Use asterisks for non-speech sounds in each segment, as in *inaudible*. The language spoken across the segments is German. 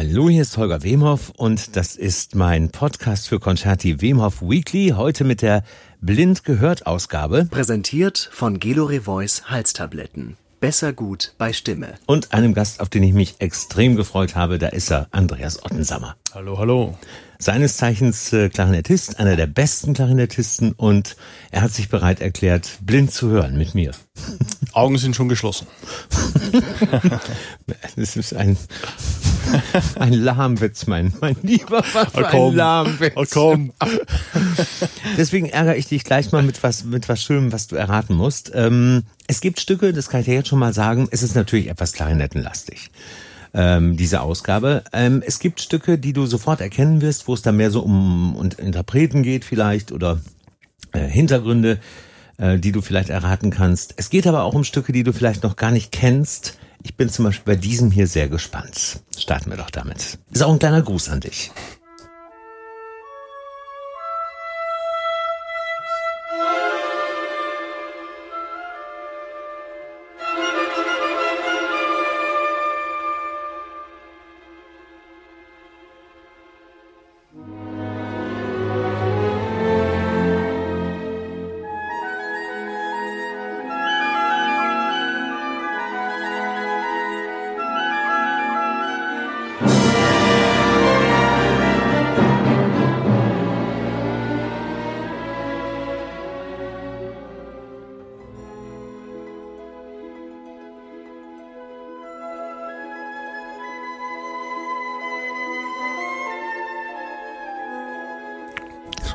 Hallo, hier ist Holger Wemhoff und das ist mein Podcast für Concerti Wemhoff Weekly, heute mit der Blind gehört Ausgabe. Präsentiert von Gelore Voice Halstabletten. Besser gut bei Stimme. Und einem Gast, auf den ich mich extrem gefreut habe, da ist er, Andreas Ottensammer. Hallo, hallo. Seines Zeichens äh, Klarinettist, einer der besten Klarinettisten und er hat sich bereit erklärt, blind zu hören mit mir. Augen sind schon geschlossen. *laughs* das ist ein, *laughs* ein Lahmwitz, mein, mein lieber was für Oh, ein Lahmwitz. Oh, komm. *laughs* Deswegen ärgere ich dich gleich mal mit was, mit was Schönem, was du erraten musst. Ähm, es gibt Stücke, das kann ich dir jetzt schon mal sagen, es ist natürlich etwas klarinettenlastig. Ähm, diese Ausgabe. Ähm, es gibt Stücke, die du sofort erkennen wirst, wo es dann mehr so um, um Interpreten geht vielleicht oder äh, Hintergründe, äh, die du vielleicht erraten kannst. Es geht aber auch um Stücke, die du vielleicht noch gar nicht kennst. Ich bin zum Beispiel bei diesem hier sehr gespannt. Starten wir doch damit. Ist auch ein kleiner Gruß an dich.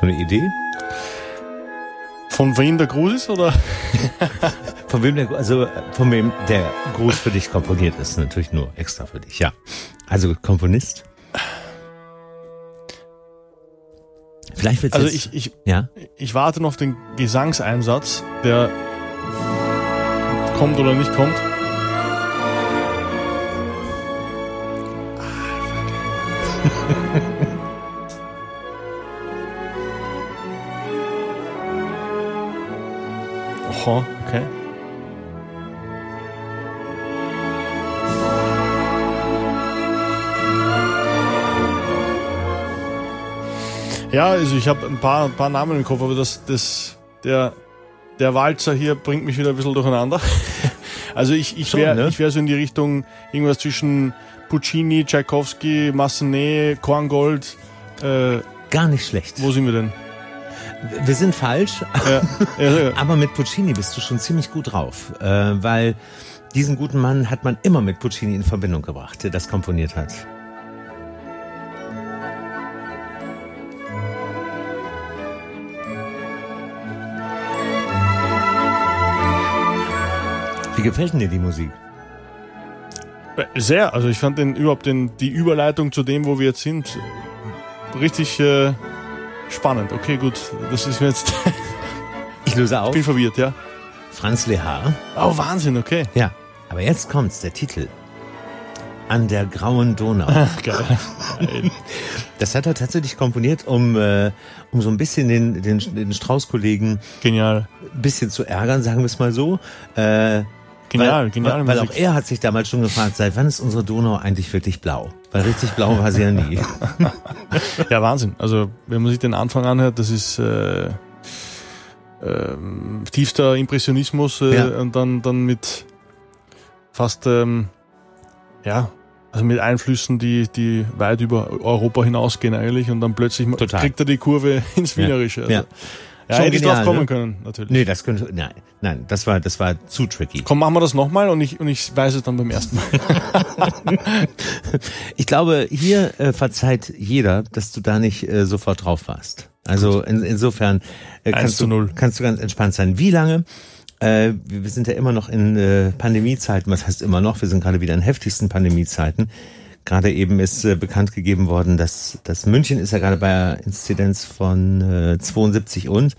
Schon eine Idee? Von wem der Gruß ist, oder? *laughs* Von wem der, also von wem der Gruß für dich komponiert ist, natürlich nur extra für dich, ja. Also Komponist. Vielleicht wird's Also jetzt, ich, ich, ja. ich warte noch auf den Gesangseinsatz, der kommt oder nicht kommt. *laughs* Oha, okay. Ja, also ich habe ein paar, ein paar Namen im Kopf, aber das, das, der, der Walzer hier bringt mich wieder ein bisschen durcheinander. *laughs* Also ich, ich wäre ne? ich wär so in die Richtung irgendwas zwischen Puccini, Tchaikovsky, Massenet, Korngold. Äh, Gar nicht schlecht. wo sind wir denn? Wir sind falsch, Ja, ja, ja. aber mit Puccini bist du schon ziemlich gut drauf, äh, weil diesen guten Mann hat man immer mit Puccini in Verbindung gebracht, der das komponiert hat. Wie gefällt denn dir die Musik? Sehr, also ich fand den überhaupt den, die Überleitung zu dem, wo wir jetzt sind, richtig äh, spannend. Okay, gut, das ist mir jetzt, *laughs* Ich löse ich auf. bin verwirrt, ja. Franz Lehar. Oh, Wahnsinn, okay. Ja, aber jetzt kommt's, der Titel. An der grauen Donau. *laughs* Geil. Geil. Das hat er tatsächlich komponiert, um, äh, um so ein bisschen den, den, den Strauß-Kollegen Genial. ein bisschen zu ärgern, sagen wir es mal so. Äh, Genial, weil, genial. Weil auch er hat sich damals schon gefragt, seit wann ist unsere Donau eigentlich wirklich blau? Weil richtig blau war sie ja nie. *laughs* Ja, Wahnsinn. Also, wenn man sich den Anfang anhört, das ist äh, ähm, tiefster Impressionismus äh, Ja. und dann, dann mit fast, ähm, ja, also mit Einflüssen, die, die weit über Europa hinausgehen eigentlich und dann plötzlich Total. kriegt er die Kurve ins Ja. Wienerische. Also, Ja. Ja. Schon hätte ich drauf kommen ne? können, natürlich. nee, das könnte, nein, nein, das war, das war zu tricky. Komm, machen wir das nochmal und ich, und ich weiß es dann beim ersten Mal. *laughs* Ich glaube, hier äh, verzeiht jeder, dass du da nicht äh, sofort drauf warst. Also in, insofern äh, kannst, du, kannst du ganz entspannt sein. Wie lange? Äh, wir sind ja immer noch in äh, Pandemiezeiten. Was heißt immer noch? Wir sind gerade wieder in heftigsten Pandemiezeiten. Gerade eben ist äh, bekannt gegeben worden, dass, dass München ist ja gerade bei einer Inzidenz von äh, 72 und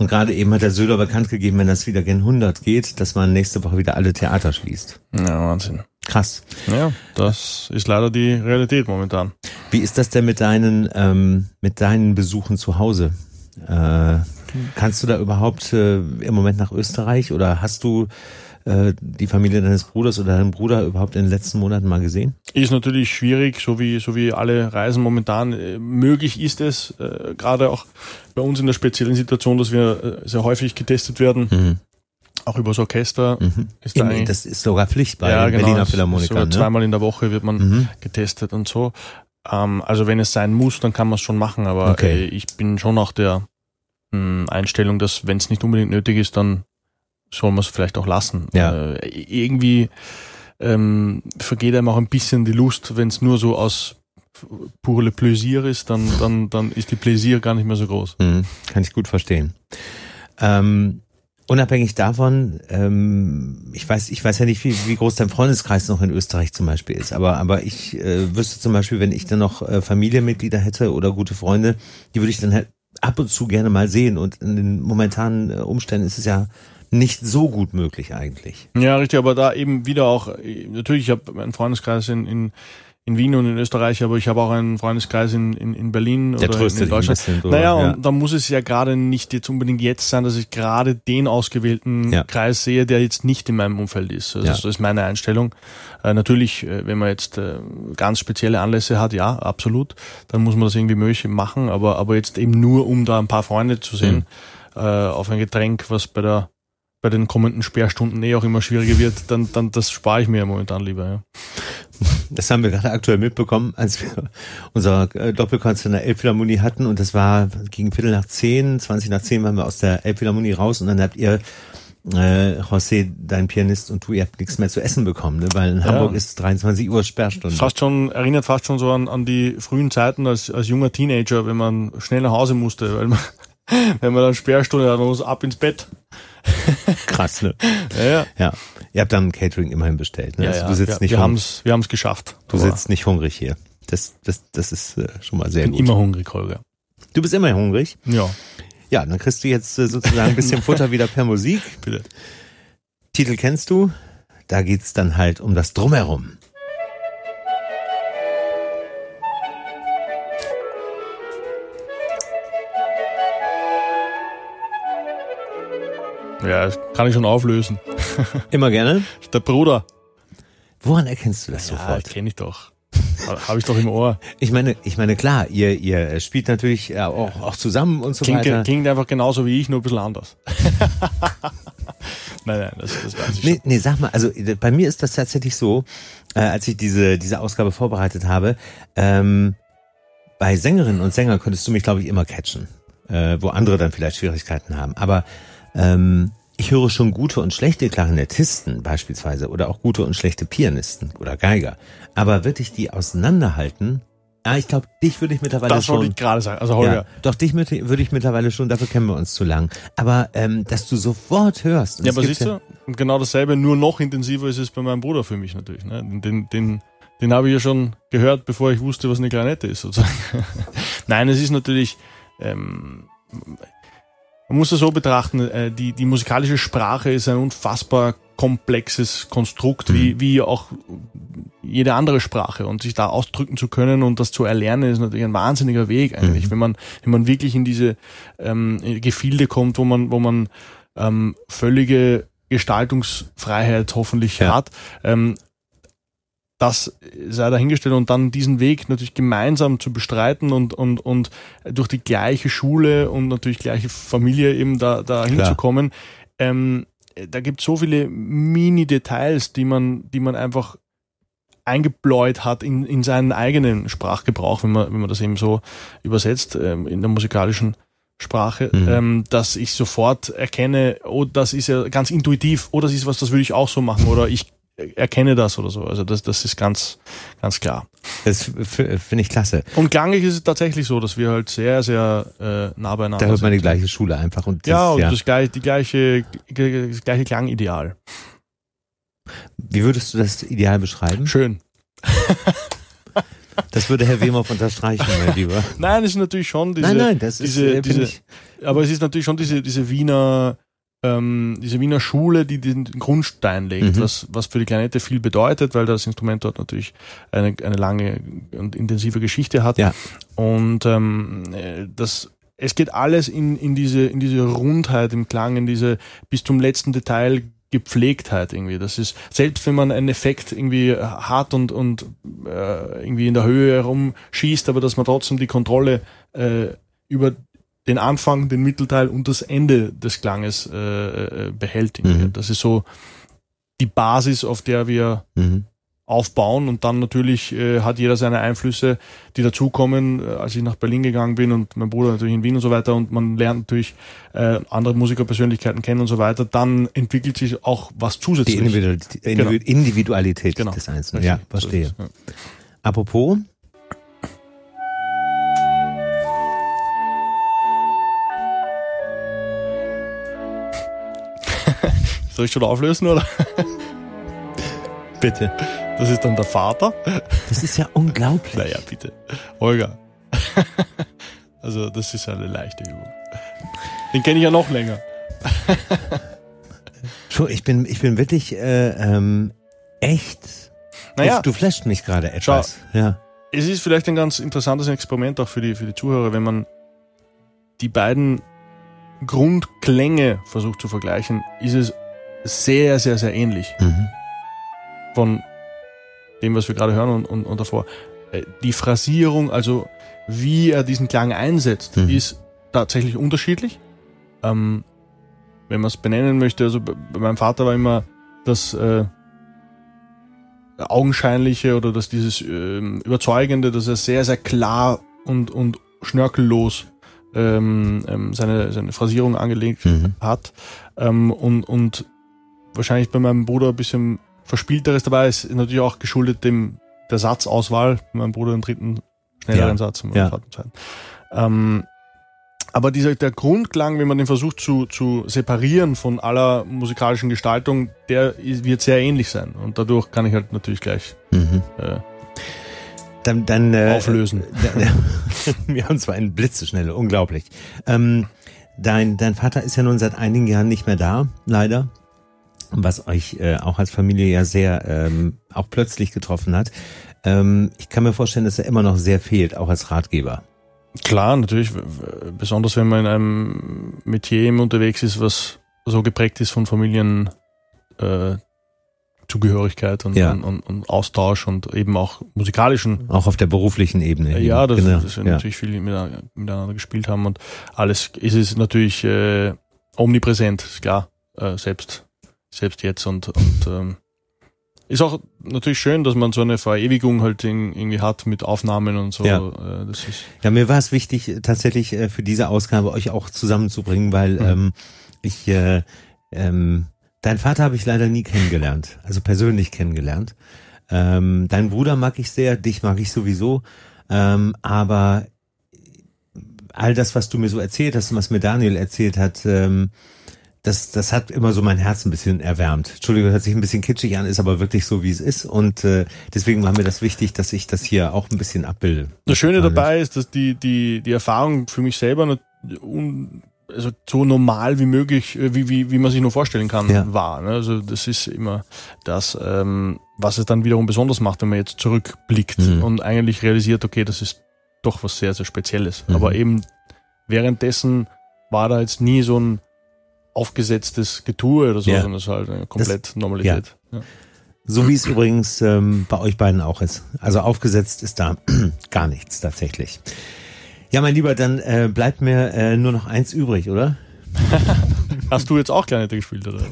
und gerade eben hat der Söder bekannt gegeben, wenn das wieder gen 100 geht, dass man nächste Woche wieder alle Theater schließt. Ja, Wahnsinn. Krass. Ja, das ist leider die Realität momentan. Wie ist das denn mit deinen, ähm, mit deinen Besuchen zu Hause? Äh, kannst du da überhaupt äh, im Moment nach Österreich oder hast du äh, die Familie deines Bruders oder deinen Bruder überhaupt in den letzten Monaten mal gesehen? Ist natürlich schwierig, so wie, so wie alle Reisen momentan. Äh, möglich ist es, äh, gerade auch bei uns in der speziellen Situation, dass wir äh, sehr häufig getestet werden. Mhm. Auch übers Orchester. Mhm. Ist da In, das ist sogar Pflicht bei ja, genau, Berliner Philharmonikern. Ne? Zweimal in der Woche wird man Mhm. getestet und so. Ähm, also wenn es sein muss, dann kann man es schon machen, aber Okay. ich bin schon auch der mh, Einstellung, dass wenn es nicht unbedingt nötig ist, dann soll man es vielleicht auch lassen. Ja. Äh, irgendwie ähm, vergeht einem auch ein bisschen die Lust, wenn es nur so aus pure Le Plaisir ist, dann, dann, dann ist die Plaisir gar nicht mehr so groß. Mhm, kann ich gut verstehen. Ähm, unabhängig davon, ähm, ich weiß, ich weiß ja nicht, wie, wie groß dein Freundeskreis noch in Österreich zum Beispiel ist, aber, aber ich äh, wüsste zum Beispiel, wenn ich dann noch äh, Familienmitglieder hätte oder gute Freunde, die würde ich dann halt ab und zu gerne mal sehen. Und in den momentanen äh, Umständen ist es ja nicht so gut möglich eigentlich. Ja, richtig, aber da eben wieder auch, natürlich, ich habe einen Freundeskreis in, in, in Wien und in Österreich, aber ich habe auch einen Freundeskreis in, in, in Berlin Der oder in, Deutschland. bisschen. Naja, ja. und da muss es ja gerade nicht jetzt unbedingt jetzt sein, dass ich gerade den ausgewählten Ja. Kreis sehe, der jetzt nicht in meinem Umfeld ist. Also Ja. Das ist meine Einstellung. Äh, natürlich, äh, wenn man jetzt äh, ganz spezielle Anlässe hat, ja, absolut, dann muss man das irgendwie möglich machen, aber, aber jetzt eben nur, um da ein paar Freunde zu sehen, Mhm. äh, auf ein Getränk, was bei der bei den kommenden Sperrstunden eh auch immer schwieriger wird, dann, dann das spare ich mir momentan lieber. Ja. Das haben wir gerade aktuell mitbekommen, als wir unser äh, Doppelkonzert in der Elbphilharmonie hatten und das war gegen Viertel nach zehn, 20 nach zehn waren wir aus der Elbphilharmonie raus und dann habt ihr äh, José, dein Pianist und du, ihr habt nichts mehr zu essen bekommen, ne? weil in Ja. Hamburg ist 23 Uhr Sperrstunde. Fast schon, erinnert fast schon so an, an die frühen Zeiten als, als junger Teenager, wenn man schnell nach Hause musste, weil man, *laughs* wenn man dann Sperrstunde hat, man muss ab ins Bett. *laughs* Krass, ne? Ja, ja. Ja. Ihr habt dann Catering immerhin bestellt. Ne? ja, also ja. du sitzt wir, nicht wir haben's, wir haben's geschafft. du Aber sitzt nicht hungrig hier. Das, das, das ist äh, schon mal sehr Ich bin gut. immer hungrig, Holger. Du bist immer hungrig. Ja, Ja, dann kriegst du jetzt äh, sozusagen ein bisschen Futter wieder per Musik. *laughs* bitte. Titel kennst du? Da geht's dann halt um das Drumherum. Ja, das kann ich schon auflösen. *laughs* Immer gerne. Der Bruder. Woran erkennst du das Ja, sofort? kenne ich doch. Habe ich doch im Ohr. *laughs* Ich meine, ich meine, klar, ihr, ihr spielt natürlich äh, auch, auch zusammen und so Klingt, weiter. klingt einfach genauso wie ich, nur ein bisschen anders. *laughs* nein, nein, das, das weiß ich schon. Nee, nee, sag mal, also äh, bei mir ist das tatsächlich so, äh, als ich diese, diese Ausgabe vorbereitet habe, ähm, bei Sängerinnen und Sängern konntest du mich, glaube ich, immer catchen, äh, wo andere dann vielleicht Schwierigkeiten haben. Aber ähm, ich höre schon gute und schlechte Klarinettisten beispielsweise oder auch gute und schlechte Pianisten oder Geiger. Aber wirklich die auseinanderhalten, ja, ich glaube, dich würde ich mittlerweile Das schon... wollte ich gerade sagen. Also Holger, Ja, doch, dich mit- würde ich mittlerweile schon, dafür kennen wir uns zu lang. Aber ähm, dass du sofort hörst. Ja, aber siehst du, und genau dasselbe, nur noch intensiver ist es bei meinem Bruder für mich natürlich. Ne? Den, den, den habe ich ja schon gehört, bevor ich wusste, was eine Klarinette ist, sozusagen. *laughs* Nein, es ist natürlich, ähm, man muss das so betrachten, äh, die, die musikalische Sprache ist ein unfassbar komplexes Konstrukt, wie, wie auch jede andere Sprache. Und sich da ausdrücken zu können und das zu erlernen, ist natürlich ein wahnsinniger Weg eigentlich, Mhm. wenn man, wenn man wirklich in diese ähm, Gefilde kommt, wo man, wo man ähm, völlige Gestaltungsfreiheit hoffentlich Ja. hat. Ähm, das sei dahingestellt und dann diesen Weg natürlich gemeinsam zu bestreiten und, und, und durch die gleiche Schule und natürlich gleiche Familie eben da, da hinzukommen. Ähm, da gibt es so viele Mini-Details, die man, die man einfach eingebläut hat in, in seinen eigenen Sprachgebrauch, wenn man, wenn man das eben so übersetzt, ähm, in der musikalischen Sprache, Mhm. ähm, dass ich sofort erkenne, oh, das ist ja ganz intuitiv, oh, das ist was, das würde ich auch so machen, oder ich erkenne das oder so. Also das, das ist ganz, ganz klar. Das finde ich klasse. Und klanglich ist es tatsächlich so, dass wir halt sehr, sehr äh, nah beieinander Da hört man sind. die gleiche Schule einfach. Und das, ja, und ja. Das, gleich, die gleiche, das gleiche Klangideal. Wie würdest du das ideal beschreiben? Schön. *laughs* Das würde Herr Wehmoff unterstreichen, mein Lieber. *laughs* Nein, es ist natürlich schon diese, nein, nein, das ist, diese, äh, diese aber es ist natürlich schon diese, diese Wiener, ähm, diese Wiener Schule, die den Grundstein legt, Mhm. was, was für die Klarinette viel bedeutet, weil das Instrument dort natürlich eine, eine lange und intensive Geschichte hat. Ja. Und ähm, äh, das es geht alles in, in diese in diese Rundheit im Klang, in diese bis zum letzten Detail Gepflegtheit irgendwie. Das ist, selbst wenn man einen Effekt irgendwie hat und, und äh, irgendwie in der Höhe herumschießt, aber dass man trotzdem die Kontrolle äh, über den Anfang, den Mittelteil und das Ende des Klanges äh, äh behält. Mhm. Das ist so die Basis, auf der wir mhm aufbauen und dann natürlich äh, hat jeder seine Einflüsse, die dazukommen, äh, als ich nach Berlin gegangen bin und mein Bruder natürlich in Wien und so weiter und man lernt natürlich äh, andere Musikerpersönlichkeiten kennen und so weiter, dann entwickelt sich auch was zusätzlich. Die Individualität, genau. Individualität genau. des Einzelnen. Ja, verstehe. So ja. Apropos, Soll ich schon auflösen, oder? Bitte. Das ist dann der Vater. Das ist ja unglaublich. Naja, bitte. Olga. Also, das ist eine leichte Übung. Den kenne ich ja noch länger. Schon, ich bin, ich bin wirklich äh, ähm, echt. Naja, du, flasht mich gerade etwas. Schau, ja. Es ist vielleicht ein ganz interessantes Experiment auch für die, für die Zuhörer, wenn man die beiden Grundklänge versucht zu vergleichen, ist es sehr, sehr, sehr ähnlich. Mhm. Von dem, was wir gerade hören und, und, und davor. Äh, die Phrasierung, also wie er diesen Klang einsetzt, mhm. ist tatsächlich unterschiedlich. Ähm, wenn man es benennen möchte, also bei meinem Vater war immer das äh, Augenscheinliche oder dass dieses äh, Überzeugende, dass er sehr, sehr klar und, und schnörkellos ähm, ähm, seine, seine Phrasierung angelegt mhm. hat. Ähm, und, und wahrscheinlich bei meinem Bruder ein bisschen Verspielteres dabei ist natürlich auch geschuldet dem der Satzauswahl. Mein Bruder den dritten schnelleren ja. Satz im ja. Ähm, aber dieser, der Grundklang, wenn man den versucht zu, zu separieren von aller musikalischen Gestaltung, der wird sehr ähnlich sein. Und dadurch kann ich halt natürlich gleich mhm. äh, dann, dann, äh, auflösen. *laughs* Äh, wir haben zwar einen Blitzeschnelle, unglaublich. Ähm, dein, dein Vater ist ja nun seit einigen Jahren nicht mehr da, leider was euch äh, auch als Familie ja sehr ähm, auch plötzlich getroffen hat. Ähm, ich kann mir vorstellen, dass er immer noch sehr fehlt, auch als Ratgeber. Klar, natürlich, besonders wenn man in einem Metier unterwegs ist, was so geprägt ist von Familien. Äh, und, ja. und, und, und, Austausch und eben auch musikalischen. Auch auf der beruflichen Ebene. Ja, das, genau. dass wir ja. natürlich viel miteinander gespielt haben und alles ist es natürlich äh, omnipräsent, ist klar, äh, selbst selbst jetzt und, und ähm, ist auch natürlich schön, dass man so eine Verewigung halt in, irgendwie hat mit Aufnahmen und so. Ja, äh, das ist ja mir war es wichtig, tatsächlich äh, für diese Ausgabe euch auch zusammenzubringen, weil mhm. ähm, ich äh, ähm, dein Vater habe ich leider nie kennengelernt, also persönlich kennengelernt. Ähm, dein Bruder mag ich sehr, dich mag ich sowieso, ähm, aber all das, was du mir so erzählt hast und was mir Daniel erzählt hat, ähm, das, das hat immer so mein Herz ein bisschen erwärmt. Entschuldigung, hört sich ein bisschen kitschig an, ist aber wirklich so, wie es ist. Und äh, deswegen war mir das wichtig, dass ich das hier auch ein bisschen abbilde. Das Schöne dabei ist, dass die, die, die Erfahrung für mich selber un, also so normal wie möglich, äh, wie, wie, wie man sich nur vorstellen kann, ja. war. Ne? Also das ist immer das, ähm, was es dann wiederum besonders macht, wenn man jetzt zurückblickt mhm. und eigentlich realisiert, okay, das ist doch was sehr, sehr Spezielles. Mhm. Aber eben währenddessen war da jetzt nie so ein aufgesetztes Getue oder so, ja. sondern es ist halt eine komplett das, Normalität. Ja. Ja. So wie es übrigens ähm, bei euch beiden auch ist. Also aufgesetzt ist da *clears throat* gar nichts tatsächlich. Ja, mein Lieber, dann äh, bleibt mir äh, nur noch eins übrig, oder? *laughs* Hast du jetzt auch Klarinette gespielt, oder? *laughs*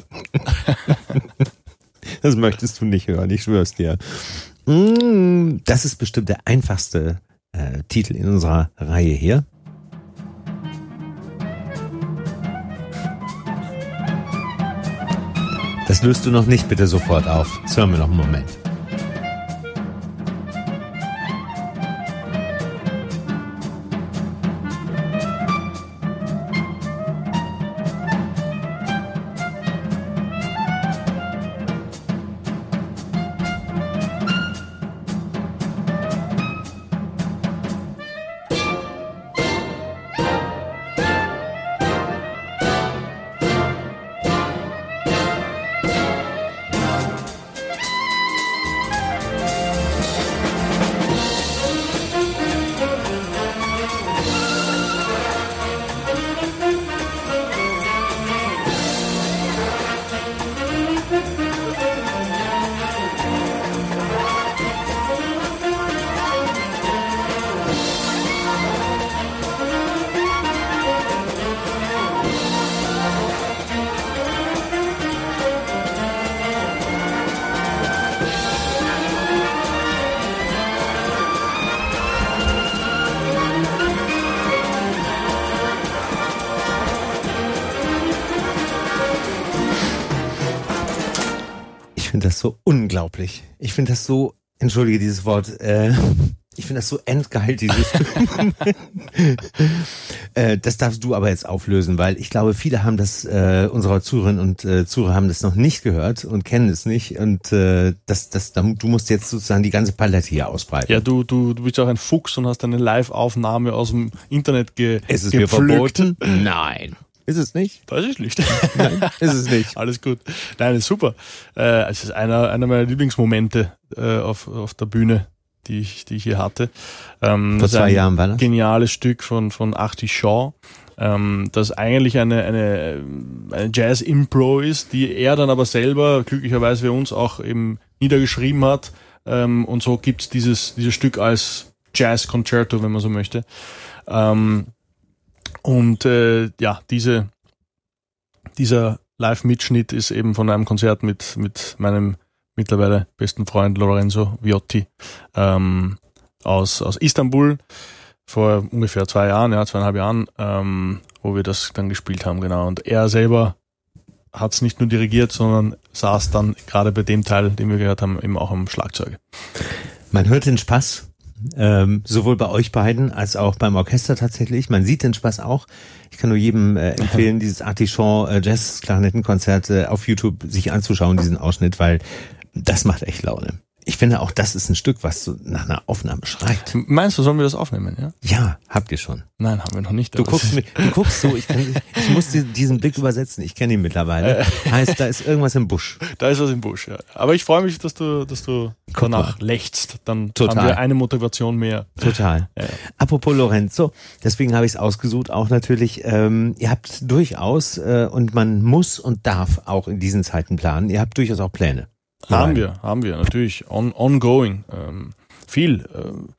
das möchtest du nicht hören, ich schwör's dir. Mm, das ist bestimmt der einfachste äh, Titel in unserer Reihe hier. Das löst du noch nicht bitte sofort auf. Das hören wir noch einen Moment. Finde das so unglaublich. Ich finde das so, entschuldige dieses Wort, äh, ich finde das so endgeil, dieses. *laughs* äh, das darfst du aber jetzt auflösen, weil ich glaube, viele haben das, äh, unserer Zuhörerinnen und äh, Zuhörer haben das noch nicht gehört und kennen es nicht. Und äh, das, das, du musst jetzt sozusagen die ganze Palette hier ausbreiten. Ja, du, du, du bist auch ein Fuchs und hast eine Live-Aufnahme aus dem Internet ge Ist es mir verboten? *laughs* Nein. Ist es nicht? Das ist nicht. Nein, ist es nicht. *laughs* Alles gut. Nein, ist super. Äh, es ist einer, einer meiner Lieblingsmomente äh, auf, auf der Bühne, die ich, die ich hier hatte. Ähm, Vor zwei Jahren war das? Geniales Stück von, von Artie Shaw. Ähm, das eigentlich eine, eine, eine Jazz-Impro ist, die er dann aber selber glücklicherweise für uns auch eben niedergeschrieben hat. Ähm, und so gibt's dieses, dieses Stück als Jazz-Concerto, wenn man so möchte. Ähm, und äh, ja, diese, dieser Live-Mitschnitt ist eben von einem Konzert mit, mit meinem mittlerweile besten Freund Lorenzo Viotti ähm, aus, aus Istanbul vor ungefähr zwei Jahren, ja, zweieinhalb Jahren, ähm, wo wir das dann gespielt haben, genau. Und er selber hat es nicht nur dirigiert, sondern saß dann gerade bei dem Teil, den wir gehört haben, eben auch am Schlagzeug. Man hört den Spaß, ähm, sowohl bei euch beiden als auch beim Orchester tatsächlich. Man sieht den Spaß auch. Ich kann nur jedem äh, empfehlen, *laughs* dieses Artichon äh, Jazz Klarinettenkonzert äh, auf YouTube sich anzuschauen, diesen Ausschnitt, weil das macht echt Laune. Ich finde auch, das ist ein Stück, was so nach einer Aufnahme schreit. Meinst du, sollen wir das aufnehmen, ja? Ja, habt ihr schon. Nein, haben wir noch nicht. Du guckst, mich, du guckst so, ich, kann, ich muss diesen Blick übersetzen, ich kenne ihn mittlerweile. Heißt, da ist irgendwas im Busch. Da ist was im Busch, ja. Aber ich freue mich, dass du, dass du danach lechzt. Dann Total. haben wir eine Motivation mehr. Total. Ja. Apropos Lorenzo, deswegen habe ich es ausgesucht, auch natürlich, ähm, ihr habt durchaus, äh, und man muss und darf auch in diesen Zeiten planen, ihr habt durchaus auch Pläne. Haben wir, haben wir, natürlich. On, ongoing. Ähm, viel. Ähm,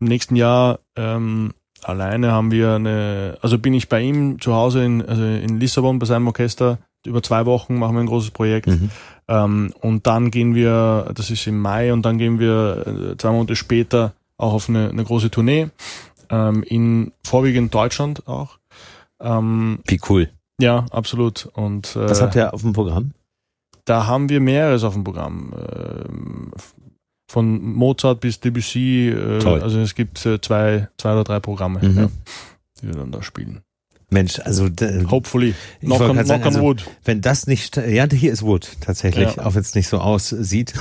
Im nächsten Jahr ähm, alleine haben wir eine, also bin ich bei ihm zu Hause in, also in Lissabon bei seinem Orchester. Über zwei Wochen machen wir ein großes Projekt. Mhm. Ähm, und dann gehen wir, das ist im Mai, und dann gehen wir äh, zwei Monate später auch auf eine, eine große Tournee. Ähm, in vorwiegend Deutschland auch. Ähm, Wie cool. ja, absolut. Und äh, Was habt ihr auf dem Programm? Da haben wir mehreres auf dem Programm. Ähm, von Mozart bis Debussy. Äh, Toll. also es gibt äh, zwei, zwei oder drei Programme, Mhm. ja, die wir dann da spielen. Mensch, also Hopefully. Knock on, sagen, knock on also- wood. wenn das nicht, ja, hier ist Wood tatsächlich, Ja. auch wenn es nicht so aussieht,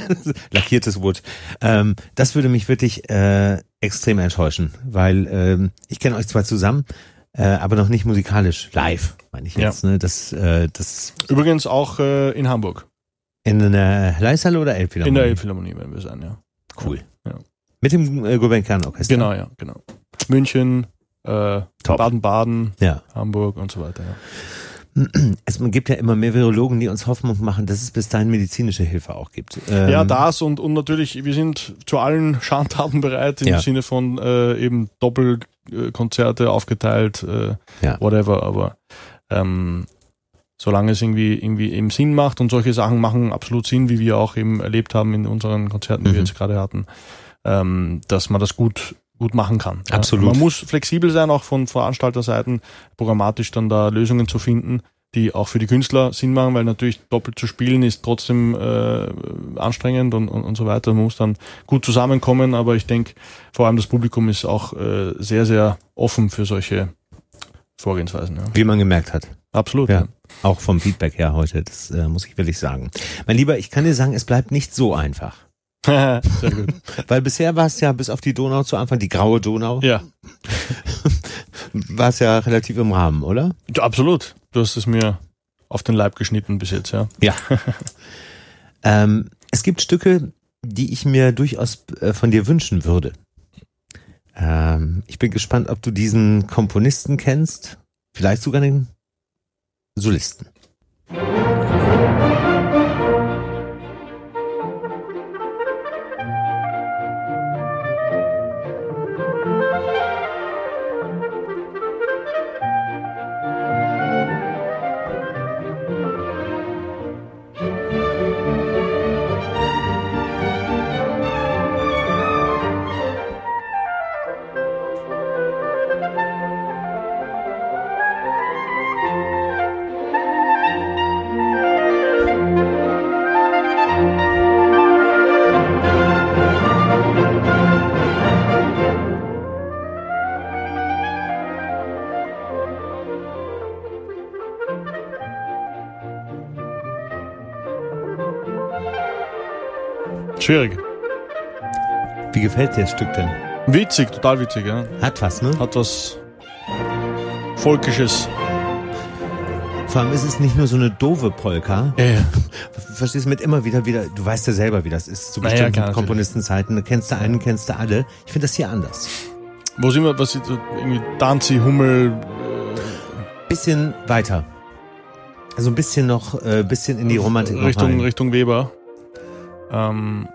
*laughs* lackiertes Wood. Ähm, das würde mich wirklich äh, extrem enttäuschen, weil ähm, ich kenne euch zwar zusammen, äh, aber noch nicht musikalisch live, meine ich Ja. jetzt. Ne? Das, äh, das Übrigens auch äh, in Hamburg. in einer Leishalle oder In Elbphilharmonie? der Elbphilharmonie werden wir sein, ja. Cool. Ja. Mit dem äh, Gulbenkian Orchester. Genau, ja, genau. München, äh. Baden-Baden, Ja. Hamburg und so weiter. Ja. *clears throat* Es gibt ja immer mehr Virologen, die uns Hoffnung machen, dass es bis dahin medizinische Hilfe auch gibt. Ähm, Ja, das und, und natürlich, wir sind zu allen *laughs* Schandtaten bereit, im Ja. Sinne von äh, eben Doppelkonzerte aufgeteilt, äh, Ja. whatever, aber ähm, solange es irgendwie, irgendwie eben Sinn macht und solche Sachen machen absolut Sinn, wie wir auch eben erlebt haben in unseren Konzerten, die wir Mhm. jetzt gerade hatten, ähm, dass man das gut gut machen kann. Ja. Absolut. Man muss flexibel sein, auch von Veranstalterseiten, programmatisch dann da Lösungen zu finden, die auch für die Künstler Sinn machen, weil natürlich doppelt zu spielen ist trotzdem äh, anstrengend und, und, und so weiter. Man muss dann gut zusammenkommen, aber ich denke, vor allem das Publikum ist auch äh, sehr, sehr offen für solche Vorgehensweisen. Ja. Wie man gemerkt hat. Absolut. Ja. Auch vom Feedback her heute, das äh, muss ich wirklich sagen. Mein Lieber, ich kann dir sagen, es bleibt nicht so einfach. Sehr gut. *laughs* Weil bisher war es ja bis auf die Donau zu Anfang, die graue Donau, Ja, *laughs* war es ja relativ im Rahmen, oder? Ja, absolut. Du hast es mir auf den Leib geschnitten bis jetzt, ja. Ja. *laughs* ähm, es gibt Stücke, die ich mir durchaus äh, von dir wünschen würde. Ähm, ich bin gespannt, ob du diesen Komponisten kennst. Vielleicht sogar den Solisten. Schwierig. Wie gefällt dir das Stück denn? Witzig, total witzig, ja. Hat was, ne? Hat was Volkisches. Vor allem ist es nicht nur so eine doofe Polka. Ja, ja. Verstehst du mit immer wieder, wieder, du weißt ja selber, wie das ist, zu bestimmten natürlich. Komponistenzeiten. Du kennst du einen, kennst du alle. Ich finde das hier anders. Wo sind wir, was ist irgendwie Danzi, Hummel, Bisschen weiter. Also ein bisschen noch, äh, bisschen in die Romantik Richtung. Richtung Weber. Ähm,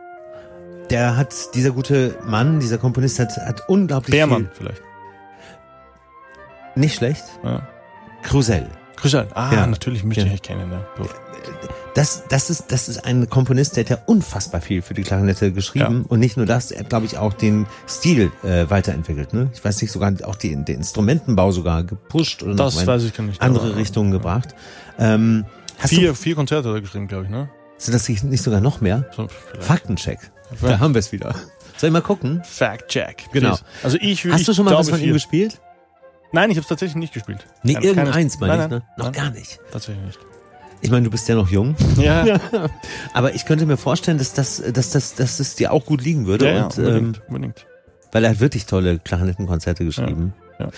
Der hat, dieser gute Mann, dieser Komponist hat, hat unglaublich Beermann vielleicht. viel. Nicht schlecht. Ja. Krusell. Krüsal. Ah, Ja. natürlich müsste Ja. ich kennen. Ja. Gut. Das, das ist, das ist ein Komponist, der hat ja unfassbar viel für die Klarinette geschrieben. Und nicht nur das, er hat, glaube ich, auch den Stil äh, weiterentwickelt. Ne? Ich weiß nicht, sogar auch die, den Instrumentenbau sogar gepusht oder Das weiß ich nicht. andere aber- Richtungen gebracht. Ähm, Vier, du, vier Konzerte hat er geschrieben, glaube ich, ne? sind das nicht sogar noch mehr? So, vielleicht. Faktencheck. Da haben wir es wieder. Soll ich mal gucken? Fact check. Genau. Also ich Hast ich du schon mal was von ihm gespielt? Nein, ich habe es tatsächlich nicht gespielt. Nee, Keine- irgendeins keine- meine ich, ne? Noch nein, gar nicht. Tatsächlich nicht. Ich meine, du bist ja noch jung. Ja, *laughs* Aber ich könnte mir vorstellen, dass das, dass das, dass es dir auch gut liegen würde. ja, ja und, ähm, unbedingt, unbedingt. weil er hat wirklich tolle Klarinettenkonzerte geschrieben. Ja, ja.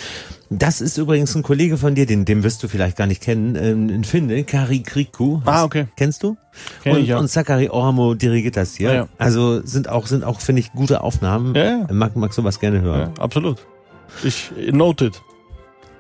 Das ist übrigens ein Kollege von dir, den, den wirst du vielleicht gar nicht kennen, ähm, ein Finne, Kari Kriku. Ah, okay. Kennst du? Kenn und, ich, ja. und Sakari Oramo dirigiert das hier. Ja, ja. Also sind auch, sind auch, finde ich, gute Aufnahmen. Ja, ja. Mag, mag sowas gerne hören. Ja, absolut. Ich noted.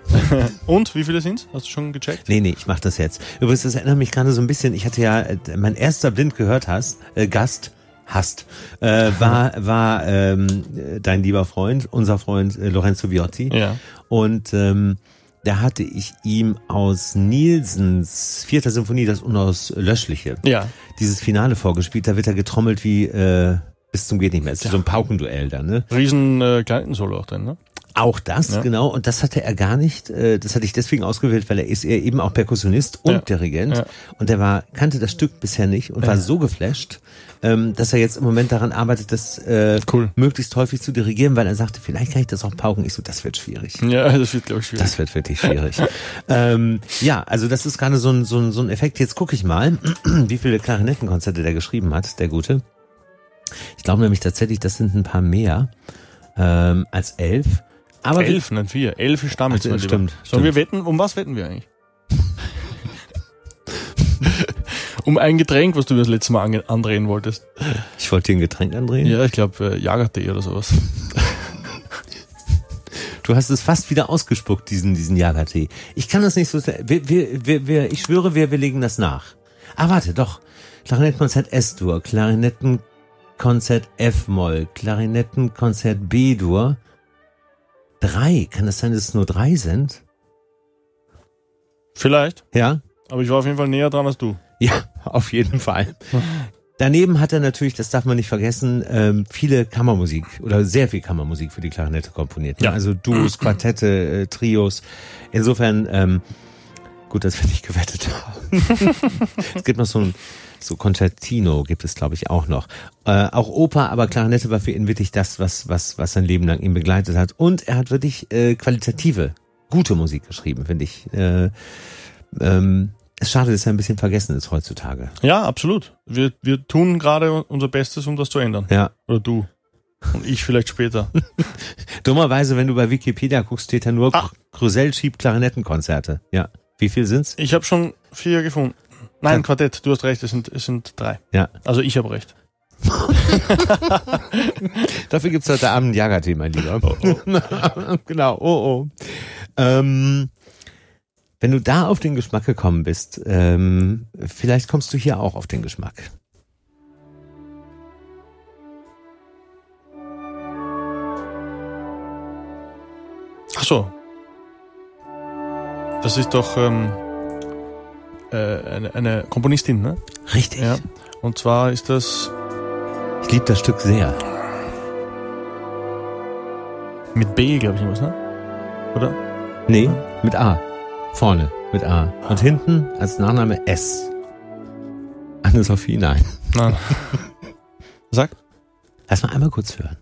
*laughs* Und wie viele sind's? Hast du schon gecheckt? Nee, nee, ich mach das jetzt. Übrigens, das erinnert mich gerade so ein bisschen, ich hatte ja, äh, mein erster blind gehört hast, äh, Gast, hast, äh, war, war ähm, äh, dein lieber Freund, unser Freund äh, Lorenzo Viotti. Ja. Und ähm, da hatte ich ihm aus Nielsens vierter Symphonie das Unauslöschliche, Ja. dieses Finale vorgespielt. Da wird er getrommelt wie äh, bis zum geht nicht mehr. Es ist so ein Paukenduell dann, ne? Riesen äh, Kleintensolo auch drin, ne? Auch das, Ja. genau. Und das hatte er gar nicht. äh, Das hatte ich deswegen ausgewählt, weil er ist er eben auch Perkussionist und Ja. Dirigent. Ja. Und er war, kannte das Stück bisher nicht und war so geflasht, ähm, dass er jetzt im Moment daran arbeitet, das äh, Cool. möglichst häufig zu dirigieren, weil er sagte, vielleicht kann ich das auch pauken. Ich so, das wird schwierig. Ja, *laughs* das wird, glaube ich, schwierig. Das wird wirklich schwierig. *laughs* ähm, ja, also das ist gerade so ein, so, ein, so ein Effekt. Jetzt gucke ich mal, *clears throat* wie viele Klarinettenkonzerte der geschrieben hat, der Gute. Ich glaube nämlich tatsächlich, das sind ein paar mehr ähm, als elf. Aber Elf, nicht vier. Elf ist. Ach, mein Lieber. stimmt, Sollen wir stimmt. wetten? Um was wetten wir eigentlich? *laughs* um ein Getränk, was du mir das letzte Mal andrehen wolltest. Ich wollte dir ein Getränk andrehen. Ja, ich glaube äh, Jagertee oder sowas. *laughs* Du hast es fast wieder ausgespuckt, diesen, diesen Jagertee. Ich kann das nicht so sehr. Wir, wir, wir, wir, ich schwöre, wir, wir legen das nach. Ah, warte, doch. Klarinettenkonzert S-Dur, Klarinettenkonzert F-Moll, Klarinettenkonzert B-Dur. Drei. Kann es sein, dass es nur drei sind? Vielleicht. Ja? Aber ich war auf jeden Fall näher dran als du. Ja, auf jeden Fall. Daneben hat er natürlich, das darf man nicht vergessen, ähm, viele Kammermusik oder sehr viel Kammermusik für die Klarinette komponiert. ne? Ja. Also Duos, *clears throat* Quartette, äh, Trios. Insofern, ähm, gut, dass wir nicht gewettet haben. *laughs* es gibt noch so ein so Concertino gibt es, glaube ich, auch noch. Äh, auch Oper, aber Klarinette war für ihn wirklich das, was, was, was sein Leben lang ihn begleitet hat. Und er hat wirklich äh, qualitative, gute Musik geschrieben, finde ich. Äh, ähm, es schade, dass er ein bisschen vergessen ist heutzutage. Ja, absolut. Wir, wir tun gerade unser Bestes, um das zu ändern. Ja. Oder du. Und ich vielleicht später. *laughs* Dummerweise, wenn du bei Wikipedia guckst, steht da nur Ah. Grusel schiebt Klarinettenkonzerte. Ja. Wie viel sind's? Ich habe schon vier gefunden. Nein. Quartett, du hast recht, es sind, es sind drei. Ja. Also ich habe recht. *laughs* Dafür gibt's heute Abend Jagertee, mein Lieber. *laughs* genau, oh oh. Ähm, wenn du da auf den Geschmack gekommen bist, ähm, vielleicht kommst du hier auch auf den Geschmack. Ach so. Das ist doch ähm, äh, eine, eine Komponistin, ne? Richtig. Ja. Und zwar ist das Ich liebe das Stück sehr. mit B, glaube ich, irgendwas, ne? Oder? Nee, mit A. Vorne mit A. Und hinten als Nachname S. Anne-Sophie, nein. Nein. *laughs* Sag. Lass mal einmal kurz hören.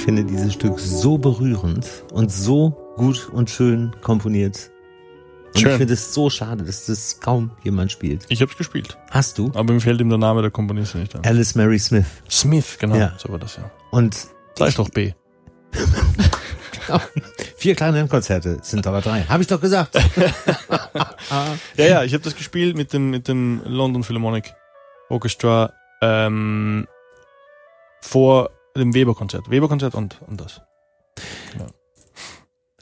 Ich finde dieses Stück so berührend und so gut und schön komponiert. Und Schön. ich finde es so schade, dass das kaum jemand spielt. Ich habe es gespielt, Hast du? aber mir fällt ihm der Name der Komponistin nicht ein. Alice Mary Smith. Smith, genau, Ja. so war das ja. Und Sag ich doch B. *laughs* vier kleine Konzerte sind aber drei. Habe ich doch gesagt. *laughs* Ja, ja, ich habe das gespielt mit dem, mit dem London Philharmonic Orchestra ähm, vor dem Weber-Konzert. Weber-Konzert und, und das.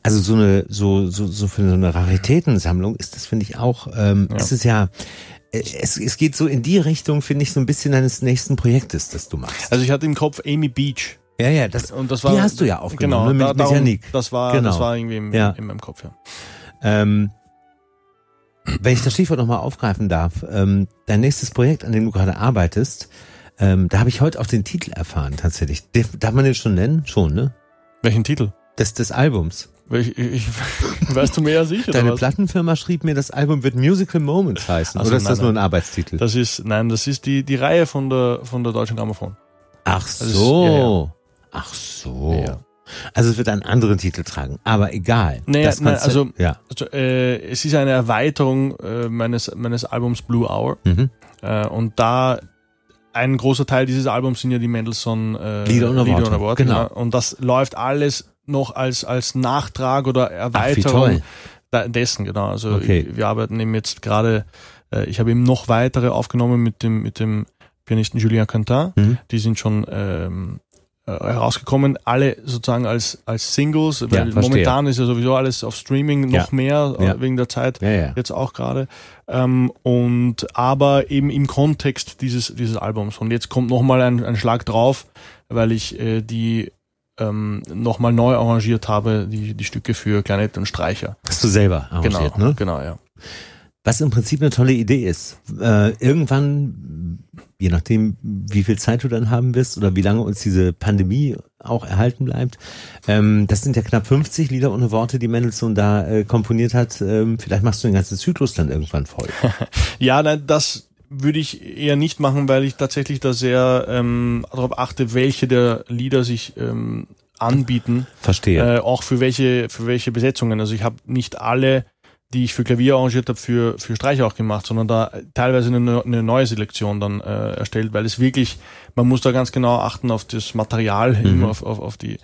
Also so eine, so, so, so für so eine Raritätensammlung ist das, finde ich auch, ähm, Ja. es ist ja, äh, es, es geht so in die Richtung, finde ich, so ein bisschen deines nächsten Projektes, das du machst. Also ich hatte im Kopf Amy Beach. Ja, ja, das, Und das war, die hast du ja aufgenommen, genau, ne, da, mit, darum, Janik. Das war, Genau. das war irgendwie im, Ja. in meinem Kopf, ja. Ähm, wenn ich das Stichwort nochmal aufgreifen darf, ähm, dein nächstes Projekt, an dem du gerade arbeitest, ähm, da habe ich heute auch den Titel erfahren, tatsächlich. Darf man den schon nennen? Schon, ne? Welchen Titel? Des, des Albums. Welch, ich, *laughs* weißt du mehr als ich? Deine oder was? Plattenfirma schrieb mir, das Album wird Musical Moments heißen. Ach so, oder ist nein, das nur ein. Arbeitstitel? Das ist, nein, das ist die, die Reihe von der, von der Deutschen Grammophon. Ach ist- so. ja, Ach so. Ja. Also es wird einen anderen Titel tragen, aber egal. Naja, Das nein, also- ja. Also, äh, es ist eine Erweiterung äh, meines, meines Albums Blue Hour. Mhm. Äh, und da ein großer Teil dieses Albums sind ja die Mendelssohn äh, Lieder ohne Worte, genau. ja. Und das läuft alles noch als, als Nachtrag oder Ach, Erweiterung da, dessen, genau. Also Okay. wir arbeiten eben jetzt gerade, äh, ich habe eben noch weitere aufgenommen mit dem, mit dem Pianisten Julien Quentin. Mhm. Die sind schon ähm, äh, herausgekommen, alle sozusagen als, als Singles, weil verstehe. momentan ist ja sowieso alles auf Streaming noch Ja. mehr äh, Ja. wegen der Zeit Ja, ja. jetzt auch gerade. Ähm, und aber eben im Kontext dieses, dieses Albums. Und jetzt kommt nochmal ein, ein Schlag drauf, weil ich äh, die ähm, nochmal neu arrangiert habe, die, die Stücke für Klarinette und Streicher. Hast du selber arrangiert, genau, ne? genau, ja. Was im Prinzip eine tolle Idee ist. Äh, irgendwann, je nachdem, wie viel Zeit du dann haben wirst oder wie lange uns diese Pandemie auch erhalten bleibt, ähm, das sind ja knapp 50 Lieder ohne Worte, die Mendelssohn da äh, komponiert hat. Ähm, vielleicht machst du den ganzen Zyklus dann irgendwann voll. *laughs* Ja, nein, das würde ich eher nicht machen, weil ich tatsächlich da sehr ähm, darauf achte, welche der Lieder sich ähm, anbieten, Verstehe. äh, auch für welche für welche Besetzungen. Also ich habe nicht alle, die ich für Klavier arrangiert habe, für für Streicher auch gemacht, sondern da teilweise eine, eine neue Selektion dann äh, erstellt, weil es wirklich, man muss da ganz genau achten auf das Material, Mhm. immer auf, auf, auf die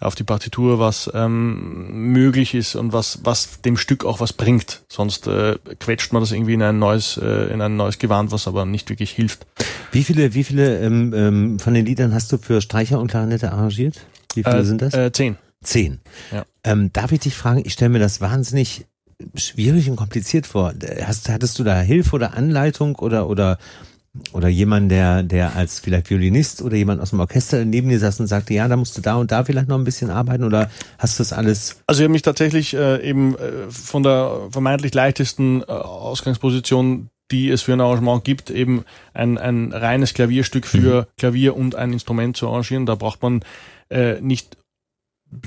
auf die Partitur, was ähm, möglich ist und was was dem Stück auch was bringt. Sonst äh, quetscht man das irgendwie in ein neues äh, in ein neues Gewand, was aber nicht wirklich hilft. Wie viele, wie viele ähm, ähm, von den Liedern hast du für Streicher und Klarinette arrangiert? Wie viele Äh, sind das? Äh, zehn. Zehn. Ja. Ähm, darf ich dich fragen, ich stelle mir das wahnsinnig schwierig und kompliziert vor. Hast, hattest du da Hilfe oder Anleitung oder, oder, oder jemand, der, der als vielleicht Violinist oder jemand aus dem Orchester neben dir saß und sagte, ja, da musst du da und da vielleicht noch ein bisschen arbeiten oder hast du das alles? Also ich habe mich tatsächlich äh, eben äh, von der vermeintlich leichtesten äh, Ausgangsposition, die es für ein Arrangement gibt, eben ein, ein reines Klavierstück für Klavier und ein Instrument zu arrangieren. Da braucht man äh, nicht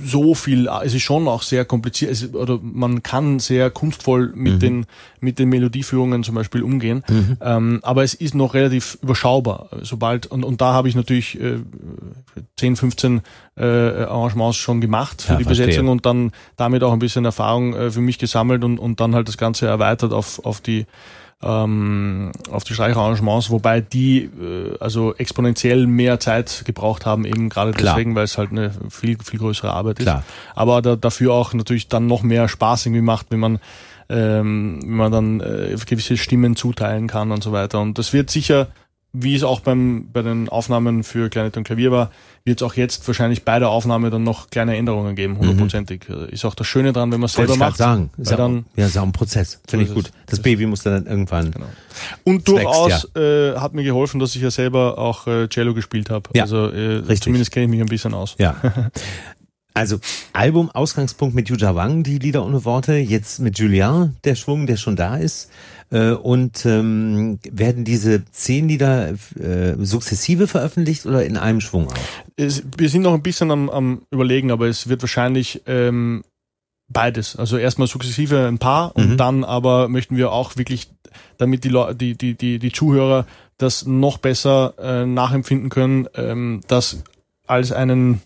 so viel, es ist schon auch sehr kompliziert, es, oder man kann sehr kunstvoll mit Mhm. den mit den Melodieführungen zum Beispiel umgehen, ähm, aber es ist noch relativ überschaubar. Sobald und und da habe ich natürlich äh, 10, 15 äh, Arrangements schon gemacht für Ja, die verstehe. Besetzung und dann damit auch ein bisschen Erfahrung äh, für mich gesammelt und und dann halt das Ganze erweitert auf auf die ähm, auf die Streicharrangements, wobei die äh, also exponentiell mehr Zeit gebraucht haben, eben gerade Klar. deswegen, weil es halt eine viel, viel größere Arbeit ist. Klar. Aber da, dafür auch natürlich dann noch mehr Spaß irgendwie macht, wenn man ähm, wenn man dann äh, gewisse Stimmen zuteilen kann und so weiter. Und das wird sicher, wie es auch beim, bei den Aufnahmen für Klarinette und Klavier war, wird es auch jetzt wahrscheinlich bei der Aufnahme dann noch kleine Änderungen geben, hundertprozentig. Äh, Ist auch das Schöne dran, wenn man es selber macht. sagen. Ist dann, ja, ist auch ein Prozess. Finde So ich gut. es. Das Das- Baby muss dann irgendwann. Genau. Und wächst, durchaus äh, hat mir geholfen, dass ich ja selber auch äh, Cello gespielt habe. Ja, also äh, richtig. zumindest kenne ich mich ein bisschen aus. Ja. *laughs* Also Album Ausgangspunkt mit Yuja Wang, die Lieder ohne Worte, jetzt mit Julien, der Schwung, der schon da ist. Äh, und ähm, werden diese zehn Lieder äh, sukzessive veröffentlicht oder in einem Schwung? Es, wir sind noch ein bisschen am, am überlegen, aber es wird wahrscheinlich ähm, beides. Also erstmal sukzessive ein paar Mhm. und dann aber möchten wir auch wirklich, damit die, Leu- die, die, die, die Zuhörer das noch besser äh, nachempfinden können, ähm, das als einen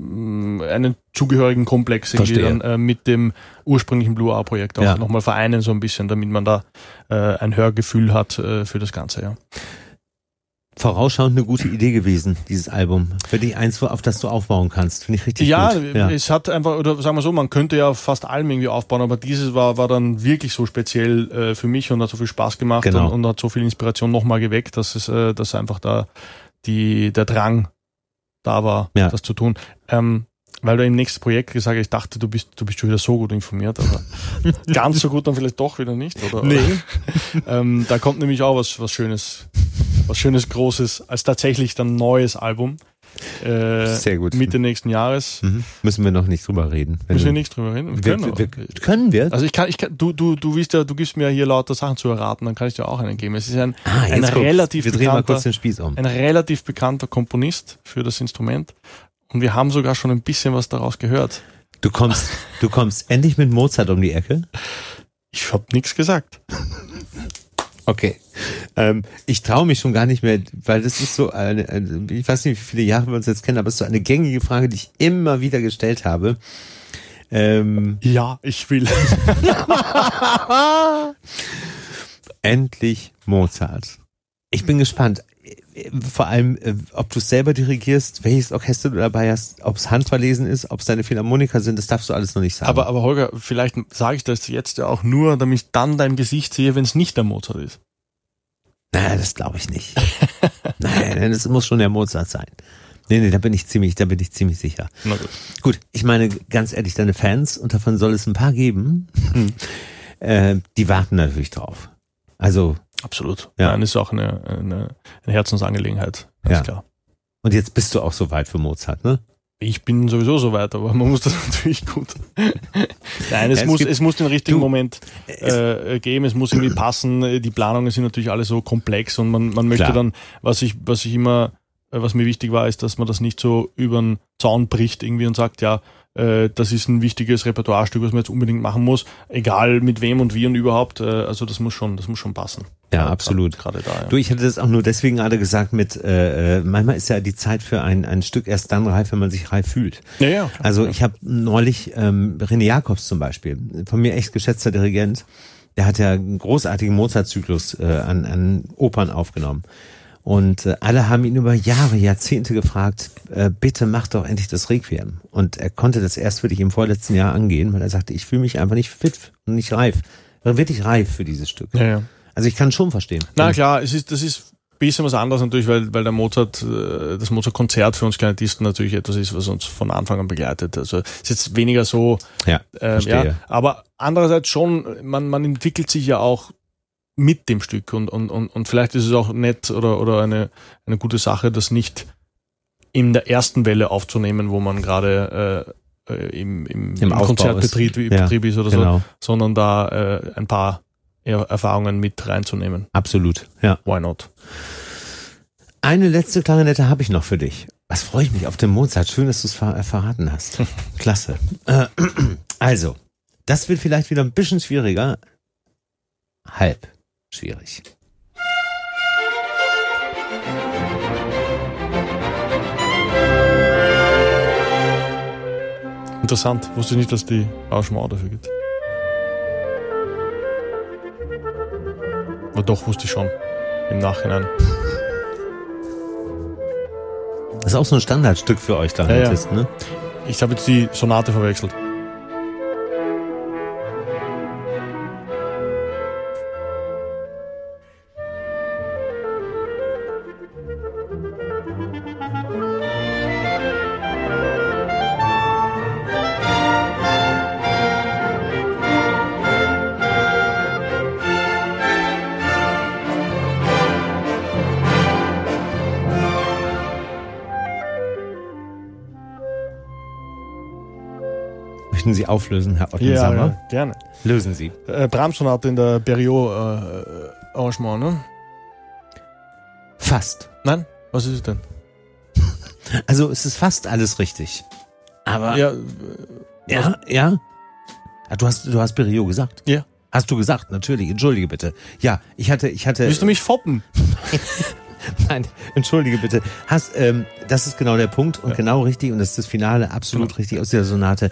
einen zugehörigen Komplex irgendwie dann, äh, mit dem ursprünglichen Blue Hour Projekt auch Ja. nochmal vereinen so ein bisschen, damit man da äh, ein Hörgefühl hat äh, für das Ganze, ja. Vorausschauend eine gute Idee gewesen, dieses Album. Für dich eins, auf das du aufbauen kannst. Finde ich richtig Ja, gut. Ja, es hat einfach, oder sagen wir so, man könnte ja fast allem irgendwie aufbauen, aber dieses war, war dann wirklich so speziell äh, für mich und hat so viel Spaß gemacht Genau. und, und hat so viel Inspiration nochmal geweckt, dass es, äh, dass einfach da die, der Drang da war, Ja. das zu tun. Ähm, weil du im nächsten Projekt gesagt hast, ich dachte, du bist, du bist schon wieder so gut informiert, aber *laughs* ganz so gut dann vielleicht doch wieder nicht, oder? Nee. ähm, da kommt nämlich auch was, was Schönes, was Schönes, Großes, als tatsächlich dann neues Album. Äh, Sehr gut. Mitte nächsten Jahres. Mhm. Müssen wir noch nicht drüber reden. Müssen wir du- nicht drüber reden? wir, können wir, wir, können wir? also ich kann, ich kann, du, du, du willst ja, du gibst mir hier lauter Sachen zu erraten, dann kann ich dir auch einen geben. Es ist ein, Ah, ein relativ Wir drehen mal bekannter, kurz den Spieß um. ein relativ bekannter Komponist für das Instrument. Und wir haben sogar schon ein bisschen was daraus gehört. Du kommst, du kommst endlich mit Mozart um die Ecke. Ich habe nichts gesagt. *laughs* Okay. Ähm, ich traue mich schon gar nicht mehr, weil das ist so eine, eine, ich weiß nicht, wie viele Jahre wir uns jetzt kennen, aber es ist so eine gängige Frage, die ich immer wieder gestellt habe. Ähm, Ja, ich will. *laughs* endlich Mozart. Ich bin gespannt. Vor allem, äh, ob du es selber dirigierst, welches Orchester du dabei hast, ob es handverlesen ist, ob es deine Philharmoniker sind, das darfst du alles noch nicht sagen. aber, aber Holger, vielleicht sage ich das jetzt ja auch nur, damit ich dann dein Gesicht sehe, wenn es nicht der Mozart ist. Nein, das glaube ich nicht. *laughs* nein, nein, das muss schon der Mozart sein. Nee, nee, da bin ich ziemlich, da bin ich ziemlich sicher. Na gut. Gut, ich meine, ganz ehrlich, deine Fans, und davon soll es ein paar geben, *laughs* äh, die warten natürlich drauf. Also, Absolut. Ja. Nein, ist auch eine, eine, eine Herzensangelegenheit. Ganz Ja. klar. und jetzt bist du auch so weit für Mozart, ne? Ich bin sowieso so weit, aber man muss das *laughs* natürlich gut. Nein, es, Ja, es muss, gibt- es muss den richtigen Du, Moment äh, geben, es muss irgendwie passen. Die Planungen sind natürlich alle so komplex und man, man möchte Klar. dann, was ich, was ich immer, äh, was mir wichtig war, ist, dass man das nicht so über den Zaun bricht irgendwie und sagt, ja, äh, das ist ein wichtiges Repertoirestück, was man jetzt unbedingt machen muss, egal mit wem und wie und überhaupt. Äh, also das muss schon, das muss schon passen. Ja, absolut. Gerade da. Ja. Du, ich hatte das auch nur deswegen gerade gesagt mit, äh, äh, manchmal ist ja die Zeit für ein, ein Stück erst dann reif, wenn man sich reif fühlt. ja, ja, klar. Also ich habe neulich ähm, René Jacobs zum Beispiel, von mir echt geschätzter Dirigent, der hat ja einen großartigen Mozart-Zyklus äh, an, an Opern aufgenommen. Und äh, alle haben ihn über Jahre, Jahrzehnte gefragt, äh, bitte mach doch endlich das Requiem. Und er konnte das erst wirklich im vorletzten Jahr angehen, weil er sagte, ich fühle mich einfach nicht fit und nicht reif. Wirklich reif für dieses Stück. ja, ja. Also ich kann schon verstehen. Na klar, es ist, das ist ein bisschen was anderes natürlich, weil, weil der Mozart, äh, das Mozart-Konzert für uns Kleinetisten natürlich etwas ist, was uns von Anfang an begleitet. Also es ist jetzt weniger so, Ja, verstehe. ja, aber andererseits schon, man, man entwickelt sich ja auch mit dem Stück und, und, und, und vielleicht ist es auch nett oder, oder eine, eine gute Sache, das nicht in der ersten Welle aufzunehmen, wo man gerade äh, äh, im, im, Im Aufbau Konzertbetrieb ist. Ja, Betrieb ist oder so, Genau, sondern da äh, ein paar Erfahrungen mit reinzunehmen. absolut. Ja. Why not? Eine letzte Klarinette habe ich noch für dich. Was freue ich mich auf den Mozart. Schön, dass du es ver äh, verraten hast. *laughs* Klasse. Äh, *clears throat* also, das wird vielleicht wieder ein bisschen schwieriger. Halb schwierig. Interessant. Wusste nicht, dass die Arrangement dafür gibt. Aber doch, wusste ich schon. Im Nachhinein. Das ist auch so ein Standardstück für euch, Klarinettisten, ne? Ich habe jetzt die Sonate verwechselt. Auflösen, Herr Ottensammer? gerne. Lösen Sie. Äh, Brahms-Sonate in der Berriot-Arrangement, ne? Fast. Nein? Was ist es denn? *laughs* Also es ist fast alles richtig. Aber Ja, ja, ja. Ah, Du hast, du hast Berio gesagt. Ja. Hast du gesagt, natürlich. Entschuldige bitte. Ja, ich hatte, ich hatte. willst du mich foppen? *laughs* Nein, entschuldige bitte. Hast, ähm, das ist genau der Punkt und Ja. genau richtig und das ist das Finale absolut Genau. richtig aus dieser Sonate.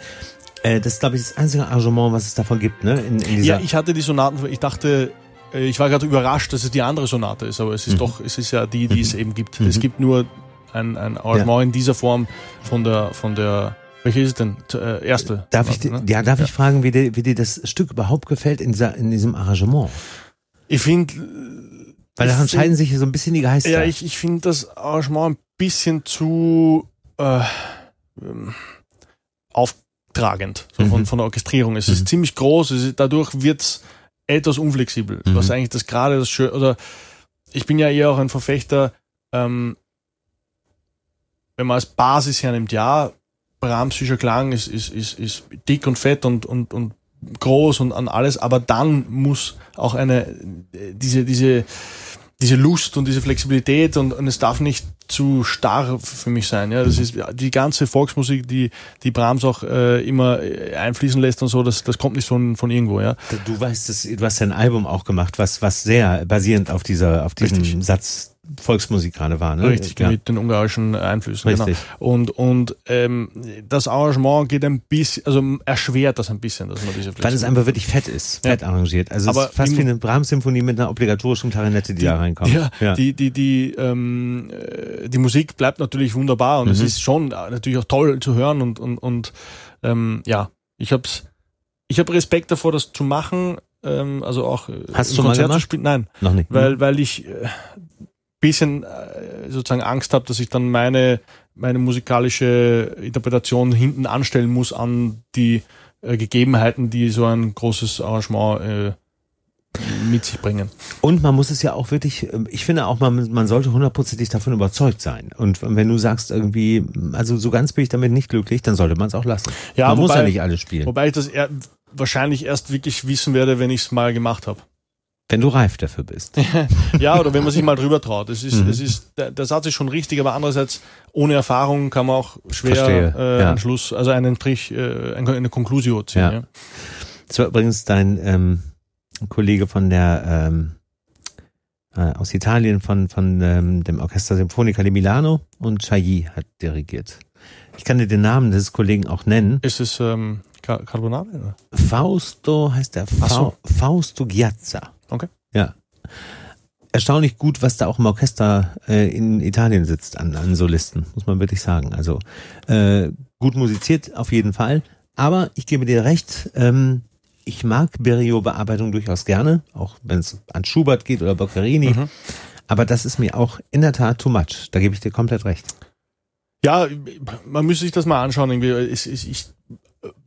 Äh, das ist, glaube ich, das einzige Arrangement, was es davon gibt, ne? In, in Ja, ich hatte die Sonaten, ich dachte, äh, ich war gerade überrascht, dass es die andere Sonate ist, aber es ist Mhm. doch, es ist ja die, die es eben gibt. Es gibt nur ein, ein Arrangement in dieser Form von der, von der, welche ist es denn? Äh, erste. darf ich, Sonate, dir- ne? ja, darf ich fragen, wie dir, wie dir das Stück überhaupt gefällt in, dieser, in diesem Arrangement? Ich finde, Weil Ich daran scheiden sich so ein bisschen die Geister. ja, ich, ich finde das Arrangement ein bisschen zu äh, ähm, auftragend so von, Mhm. von der Orchestrierung. Es ist Mhm. ziemlich groß, es ist, dadurch wird's etwas unflexibel, Mhm. was eigentlich das gerade das schön oder ich bin ja eher auch ein Verfechter, ähm, wenn man als Basis hernimmt, ja, Brahmsischer Klang ist, ist, ist, ist dick und fett und, und, und groß und an alles, aber dann muss auch eine, äh, diese, diese, diese Lust und diese Flexibilität und, und es darf nicht zu starr für mich sein. Ja, das ist die ganze Volksmusik, die, die Brahms auch äh, immer äh, einfließen lässt und so, das, das kommt nicht von, von irgendwo, ja. Du weißt, dass, du hast ein Album auch gemacht, was, was sehr basierend auf dieser, auf diesem Richtig. Satz Volksmusik gerade war, ne? Richtig, ja. mit den ungarischen Einflüssen. Richtig. Genau. Und, und ähm, das Arrangement geht ein bisschen, also erschwert das ein bisschen, dass man diese Weil es einfach wirklich fett ist, Ja. fett arrangiert. Also es Aber ist fast im- wie eine Brahms-Symphonie mit einer obligatorischen Klarinette, die, da reinkommt. Ja, die, die, die, ähm, äh, die Musik bleibt natürlich wunderbar und es Mhm. ist schon natürlich auch toll zu hören und, und, und ähm, ja, ich hab's, ich habe Respekt davor, das zu machen, ähm, also auch äh, Hast im du mal Konzert zu spielen. Nein, Noch nicht. weil, weil ich äh, bisschen äh, sozusagen Angst habe, dass ich dann meine, meine musikalische Interpretation hinten anstellen muss an die äh, Gegebenheiten, die so ein großes Arrangement äh, mit sich bringen. Und man muss es ja auch wirklich, ähm, ich finde auch, man, man sollte hundertprozentig davon überzeugt sein. Und wenn du sagst irgendwie, also so ganz bin ich damit nicht glücklich, dann sollte man es auch lassen. Ja, man muss wobei- ja nicht alles spielen. Wobei ich das eher, wahrscheinlich erst wirklich wissen werde, wenn ich es mal gemacht habe. Wenn du reif dafür bist. *laughs* Ja, oder wenn man sich mal drüber traut. Es ist, Mhm. es ist, der, der Satz ist schon richtig, aber andererseits ohne Erfahrung kann man auch schwer Verstehe, äh, ja. einen Schluss, also einen Strich, äh, eine Conclusio ziehen. Ja. Ja. Das war übrigens dein ähm, Kollege von der ähm, äh, aus Italien von von ähm, dem Orchester Sinfonica di Milano und Chailly hat dirigiert. Ich kann dir den Namen des Kollegen auch nennen. Ist es ähm, Car- Carbonara? Oder? Fausto heißt der Ach so. Fa Fausto Ghiazza. Okay. Ja. Erstaunlich gut, was da auch im Orchester äh, in Italien sitzt an, an Solisten, muss man wirklich sagen. Also äh, gut musiziert auf jeden Fall. Aber ich gebe dir recht, ähm, ich mag Berio-Bearbeitung durchaus gerne, auch wenn es an Schubert geht oder Boccherini. Mhm. Aber das ist mir auch in der Tat too much. Da gebe ich dir komplett recht. Ja, man müsste sich das mal anschauen. Irgendwie. Es, es, ich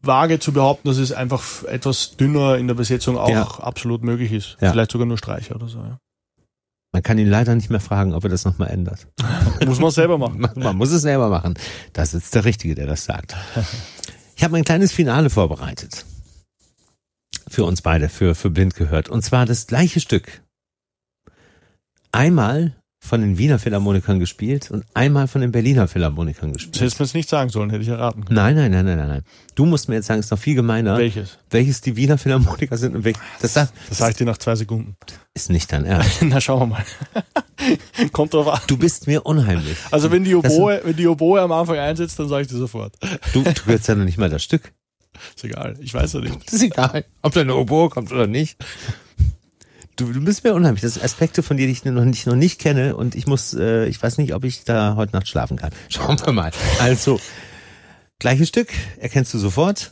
wage zu behaupten, dass es einfach etwas dünner in der Besetzung auch Ja. absolut möglich ist. Ja. Vielleicht sogar nur Streicher oder so. Ja. Man kann ihn leider nicht mehr fragen, ob er das nochmal ändert. *laughs* Muss man selber machen. *laughs* Man, muss es selber machen. Das ist der Richtige, der das sagt. Ich habe ein kleines Finale vorbereitet. Für uns beide, für, für Blind gehört. Und zwar das gleiche Stück. Einmal von den Wiener Philharmonikern gespielt und einmal von den Berliner Philharmonikern Das gespielt. hättest du mir jetzt nicht sagen sollen, hätte ich erraten können. Nein, nein, nein, nein, nein. Du musst mir jetzt sagen, es ist noch viel gemeiner, Welches? welches die Wiener Philharmoniker sind und welches. Das, sagt- Das sage ich dir nach zwei Sekunden. ist nicht dein Ernst. *laughs* Na, schauen wir mal. *laughs* Kommt drauf an. Du bist mir unheimlich. Also wenn die Das- Oboe, wenn die Oboe am Anfang einsetzt, dann sage ich dir sofort. Du, du hörst ja noch nicht mal das Stück. Ist egal. Ich weiß ja nicht. Das *laughs* ist egal, ob da eine Oboe kommt oder nicht. Du, du bist mir unheimlich. Das sind Aspekte von dir, die ich noch nicht, noch nicht kenne und ich muss, äh, ich weiß nicht, ob ich da heute Nacht schlafen kann. *laughs* Schauen wir mal. Also, gleiches Stück, erkennst du sofort.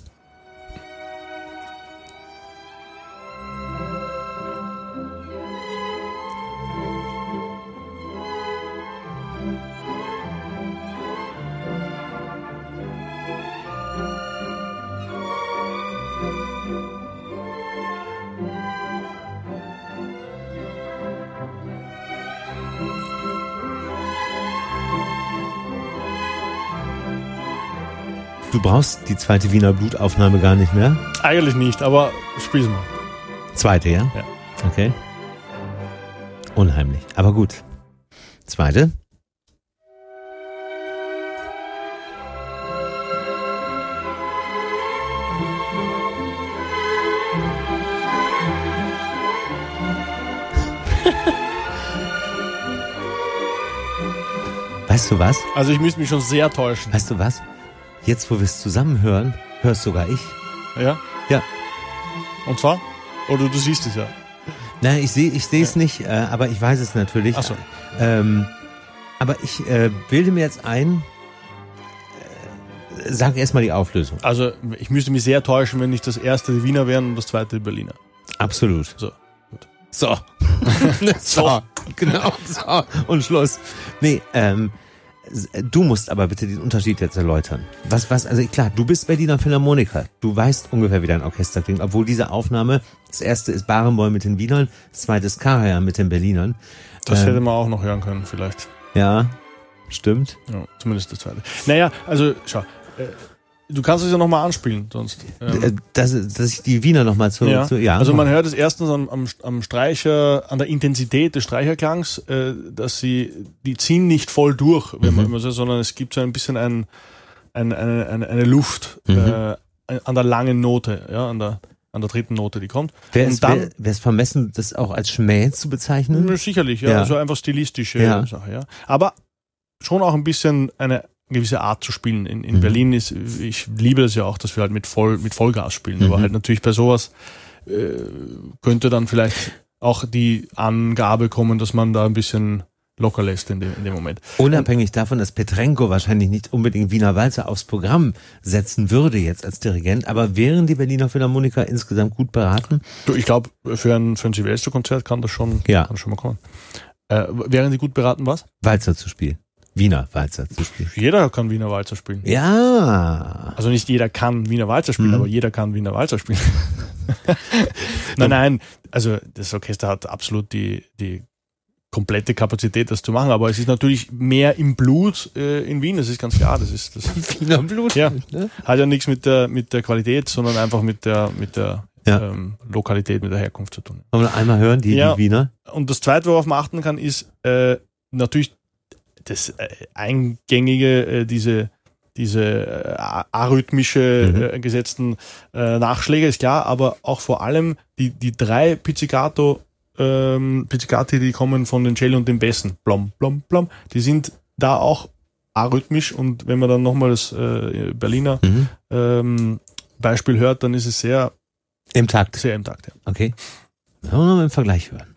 Brauchst die zweite Wiener Blutaufnahme gar nicht mehr. Eigentlich nicht, aber spiel's mal. Zweite, ja? Ja. Okay. Unheimlich. Aber gut. Zweite. *laughs* Weißt du was? Also ich müsste mich schon sehr täuschen. Weißt du was? Jetzt, wo wir es zusammen hören, hörst sogar ich. Ja? Ja. Und zwar? Oder du siehst es ja. Nein, ich sehe ich sehe es nicht, äh, aber ich weiß es natürlich. Ach so. Ähm, aber ich äh, bilde mir jetzt ein, äh, sag erstmal die Auflösung. Also ich müsste mich sehr täuschen, wenn nicht das erste die Wiener wären und das zweite die Berliner. Absolut. So. *laughs* So. so. Genau. So. Und Schluss. Nee, ähm, du musst aber bitte den Unterschied jetzt erläutern. Was, was, also klar, du bist Berliner Philharmoniker. Du weißt ungefähr, wie dein Orchester klingt, obwohl diese Aufnahme, das erste ist Barenboim mit den Wienern, das zweite ist Karajan mit den Berlinern. Das Ähm. hätte man auch noch hören können, vielleicht. Ja, stimmt. Ja, zumindest das zweite. Naja, also schau. Äh, du kannst es ja nochmal anspielen, sonst. Ähm, Äh, Dass, dass ich die Wiener nochmal zu, ja. zu, ja. Also man hört es erstens am, am, am Streicher, an der Intensität des Streicherklangs, äh, dass sie, die ziehen nicht voll durch, wenn man Mhm. immer so, sondern es gibt so ein bisschen ein, ein, eine, eine, eine Luft Mhm. äh, an der langen Note, ja, an der, an der dritten Note, die kommt. Wäre es, wär, wär es vermessen, das auch als Schmäh zu bezeichnen? Sicherlich, ja, Ja. also einfach stilistische Ja. Sache, ja. Aber schon auch ein bisschen eine gewisse Art zu spielen. In, in Mhm. Berlin ist, ich liebe es ja auch, dass wir halt mit voll, mit Vollgas spielen. Aber Mhm. halt natürlich bei sowas äh, könnte dann vielleicht auch die Angabe kommen, dass man da ein bisschen locker lässt in dem, in dem Moment. Unabhängig davon, dass Petrenko wahrscheinlich nicht unbedingt Wiener Walzer aufs Programm setzen würde jetzt als Dirigent, aber wären die Berliner Philharmoniker insgesamt gut beraten? Du, ich glaube, für ein, für ein Silvesterkonzert kann das schon, Ja. kann das schon mal kommen. Äh, wären die gut beraten, was? Walzer zu spielen. Wiener Walzer zu spielen. Jeder kann Wiener Walzer spielen. Ja. Also nicht jeder kann Wiener Walzer spielen, Mhm. aber jeder kann Wiener Walzer spielen. *laughs* nein, nein, also das Orchester hat absolut die, die komplette Kapazität, das zu machen, aber es ist natürlich mehr im Blut äh, in Wien, das ist ganz klar. Das ist das *laughs* Wiener Blut. Ja. Ne? hat ja nichts mit der mit der Qualität, sondern einfach mit der mit der Ja. ähm, Lokalität, mit der Herkunft zu tun. Wollen wir einmal hören, die, Ja. die Wiener? Und das Zweite, worauf man achten kann, ist äh, natürlich das äh, eingängige, äh, diese diese äh, arrhythmische Mhm. äh, gesetzten äh, Nachschläge, ist klar, aber auch vor allem die, die drei Pizzicato, ähm, Pizzicati, die kommen von den Cello und den Bässen, blom, blom, blom, die sind da auch arrhythmisch und wenn man dann nochmal das äh, Berliner Mhm. ähm, Beispiel hört, dann ist es sehr, Im Takt. sehr im Takt. Ja. Okay. Wollen wir mal im Vergleich hören?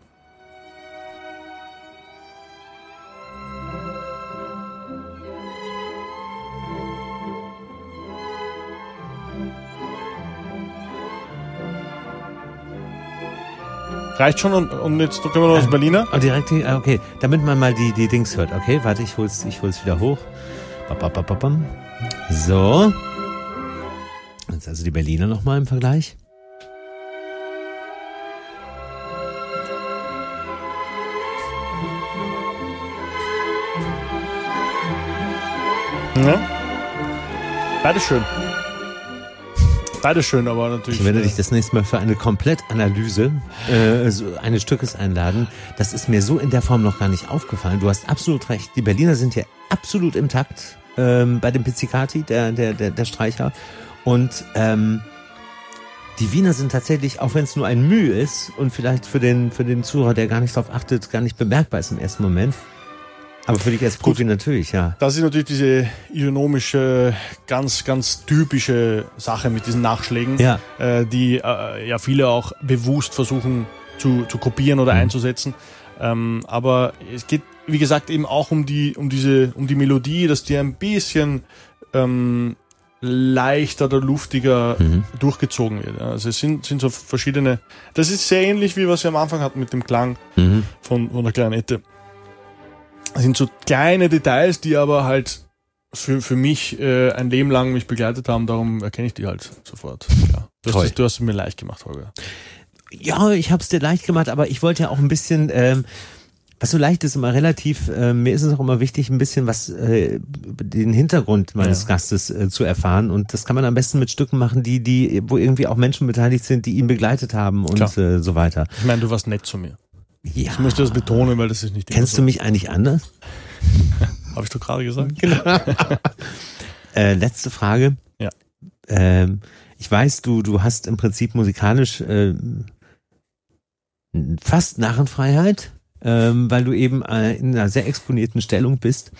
Reicht schon und, und jetzt können wir noch das Ähm, Berliner. Oh, direkt, die- ah, okay, damit man mal die, die Dings hört. Okay, warte, ich hol's, ich hol's wieder hoch. So. Jetzt also die Berliner nochmal im Vergleich. Ja. Beides schön. Beides schön, aber natürlich. Ich werde äh, dich das nächste Mal für eine Komplettanalyse äh, so eines Stückes einladen. Das ist mir so in der Form noch gar nicht aufgefallen. Du hast absolut recht. Die Berliner sind hier absolut im Takt ähm, bei dem Pizzicati, der, der, der, der Streicher. Und ähm, die Wiener sind tatsächlich, auch wenn es nur ein Mühe ist und vielleicht für den, für den Zuhörer, der gar nicht darauf achtet, gar nicht bemerkbar ist im ersten Moment. Aber für dich als Profi natürlich, ja. Das ist natürlich diese ionomische, ganz, ganz typische Sache mit diesen Nachschlägen, Ja. äh, die äh, ja viele auch bewusst versuchen zu, zu kopieren oder Mhm. einzusetzen. Ähm, aber es geht, wie gesagt, eben auch um die, um diese, um die Melodie, dass die ein bisschen ähm, leichter oder luftiger Mhm. durchgezogen wird. Also es sind, sind so verschiedene. Das ist sehr ähnlich wie was wir am Anfang hatten mit dem Klang Mhm. von, von der Klarinette. Das sind so kleine Details, die aber halt für, für mich äh, ein Leben lang mich begleitet haben, darum erkenne ich die halt sofort. Ja. Du, hast es, du hast es mir leicht gemacht, Holger. Ja, ich habe es dir leicht gemacht, aber ich wollte ja auch ein bisschen, ähm, was so leicht ist, immer relativ, äh, mir ist es auch immer wichtig, ein bisschen was, äh, den Hintergrund meines Ja. Gastes äh, zu erfahren. Und das kann man am besten mit Stücken machen, die, die, wo irgendwie auch Menschen beteiligt sind, die ihn begleitet haben und Klar. äh, so weiter. Ich meine, du warst nett zu mir. Ja. Ich möchte das betonen, weil das ist nicht Kennst du mich eigentlich anders? *laughs* Habe ich doch gerade gesagt? *laughs* Äh, letzte Frage. Ja. Ähm, ich weiß, du, du hast im Prinzip musikalisch äh, fast Narrenfreiheit, ähm, weil du eben äh, in einer sehr exponierten Stellung bist.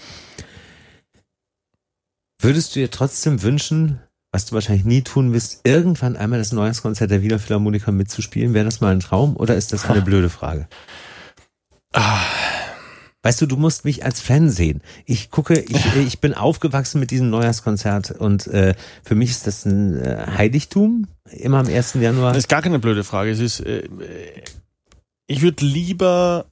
Würdest du dir trotzdem wünschen, was du wahrscheinlich nie tun wirst, irgendwann einmal das Neujahrskonzert der Wiener Philharmoniker mitzuspielen? Wäre das mal ein Traum oder ist das eine blöde Frage? Ah. Weißt du, du musst mich als Fan sehen. Ich gucke, ich, ich bin aufgewachsen mit diesem Neujahrskonzert und äh, für mich ist das ein äh, Heiligtum, immer am 1. Januar. Das ist gar keine blöde Frage. Es ist, äh, ich würde lieber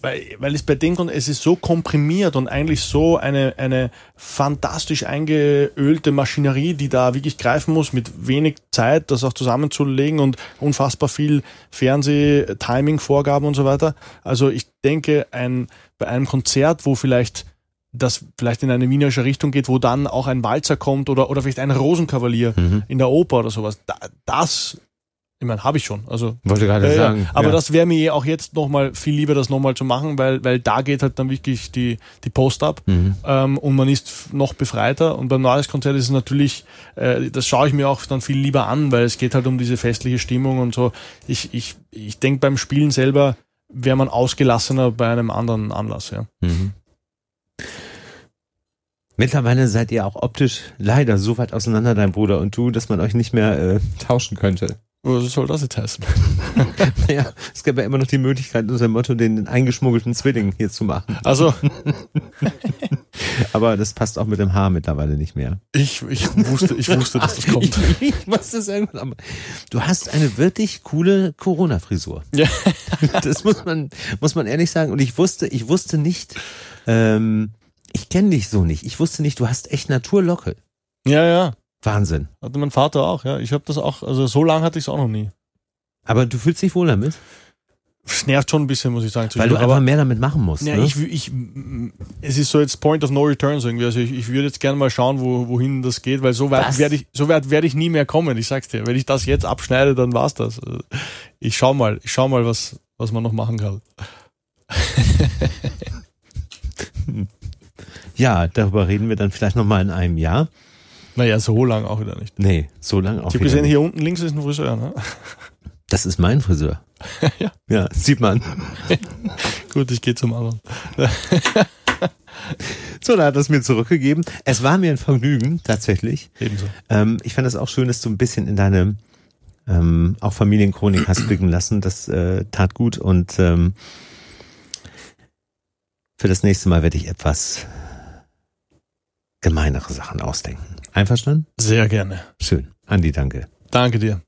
weil, weil es bei dem Grund, es ist so komprimiert und eigentlich so eine, eine fantastisch eingeölte Maschinerie, die da wirklich greifen muss, mit wenig Zeit, das auch zusammenzulegen und unfassbar viel Fernseh, Timing, Vorgaben und so weiter. Also ich denke, ein, bei einem Konzert, wo vielleicht das vielleicht in eine wienerische Richtung geht, wo dann auch ein Walzer kommt oder, oder vielleicht ein Rosenkavalier mhm. in der Oper oder sowas. Da, das ich meine, habe ich schon. Also wollte gerade äh, sagen. Aber ja. das wäre mir auch jetzt nochmal viel lieber, das nochmal zu machen, weil weil da geht halt dann wirklich die die Post ab mhm. ähm, und man ist noch befreiter. Und beim Neujahrskonzert ist es natürlich, äh, das schaue ich mir auch dann viel lieber an, weil es geht halt um diese festliche Stimmung und so. Ich ich ich denke beim Spielen selber wäre man ausgelassener bei einem anderen Anlass. Ja. Mhm. Mittlerweile seid ihr auch optisch leider so weit auseinander, dein Bruder und du, dass man euch nicht mehr äh, tauschen könnte. Was soll das jetzt heißen? *laughs* naja, es gäbe ja immer noch die Möglichkeit, unser Motto, den eingeschmuggelten Zwilling hier zu machen. Also. *laughs* Aber das passt auch mit dem Haar mittlerweile nicht mehr. Ich, ich wusste, ich wusste, dass das kommt. ich, *laughs* ich wusste es irgendwann. Du hast eine wirklich coole Corona-Frisur. Ja. Das muss man, muss man ehrlich sagen. Und ich wusste, ich wusste nicht, ähm, ich kenne dich so nicht. Ich wusste nicht, du hast echt Naturlocke. Ja, ja. Wahnsinn. Hatte mein Vater auch, ja. Ich habe das auch, also so lange hatte ich es auch noch nie. Aber du fühlst dich wohl damit? Es nervt schon ein bisschen, muss ich sagen. Weil du aber einfach mehr damit machen musst. Ja, ne? ich, ich, es ist so jetzt Point of No Returns irgendwie. Also ich, ich würde jetzt gerne mal schauen, wo, wohin das geht, weil so weit werde ich, so weit werde ich nie mehr kommen. Ich sag's dir. Wenn ich das jetzt abschneide, dann war's das. Ich schau mal, ich schau mal, was, was man noch machen kann. *laughs* ja, darüber reden wir dann vielleicht nochmal in einem Jahr. Naja, so lang auch wieder nicht. Nee, so lang auch Ich habe gesehen, hier unten links ist ein Friseur, ne? *laughs* Das ist mein Friseur. *laughs* ja. Ja, sieht man. *laughs* Gut, ich gehe zum anderen. so, da hat er es mir zurückgegeben. Es war mir ein Vergnügen, tatsächlich. Ebenso. Ähm, ich fand es auch schön, dass du ein bisschen in deine ähm, auch Familienchronik hast blicken lassen. Das äh, tat gut und ähm, für das nächste Mal werde ich etwas gemeinere Sachen ausdenken. Einverstanden? Sehr gerne. Schön. Andi, danke. Danke dir.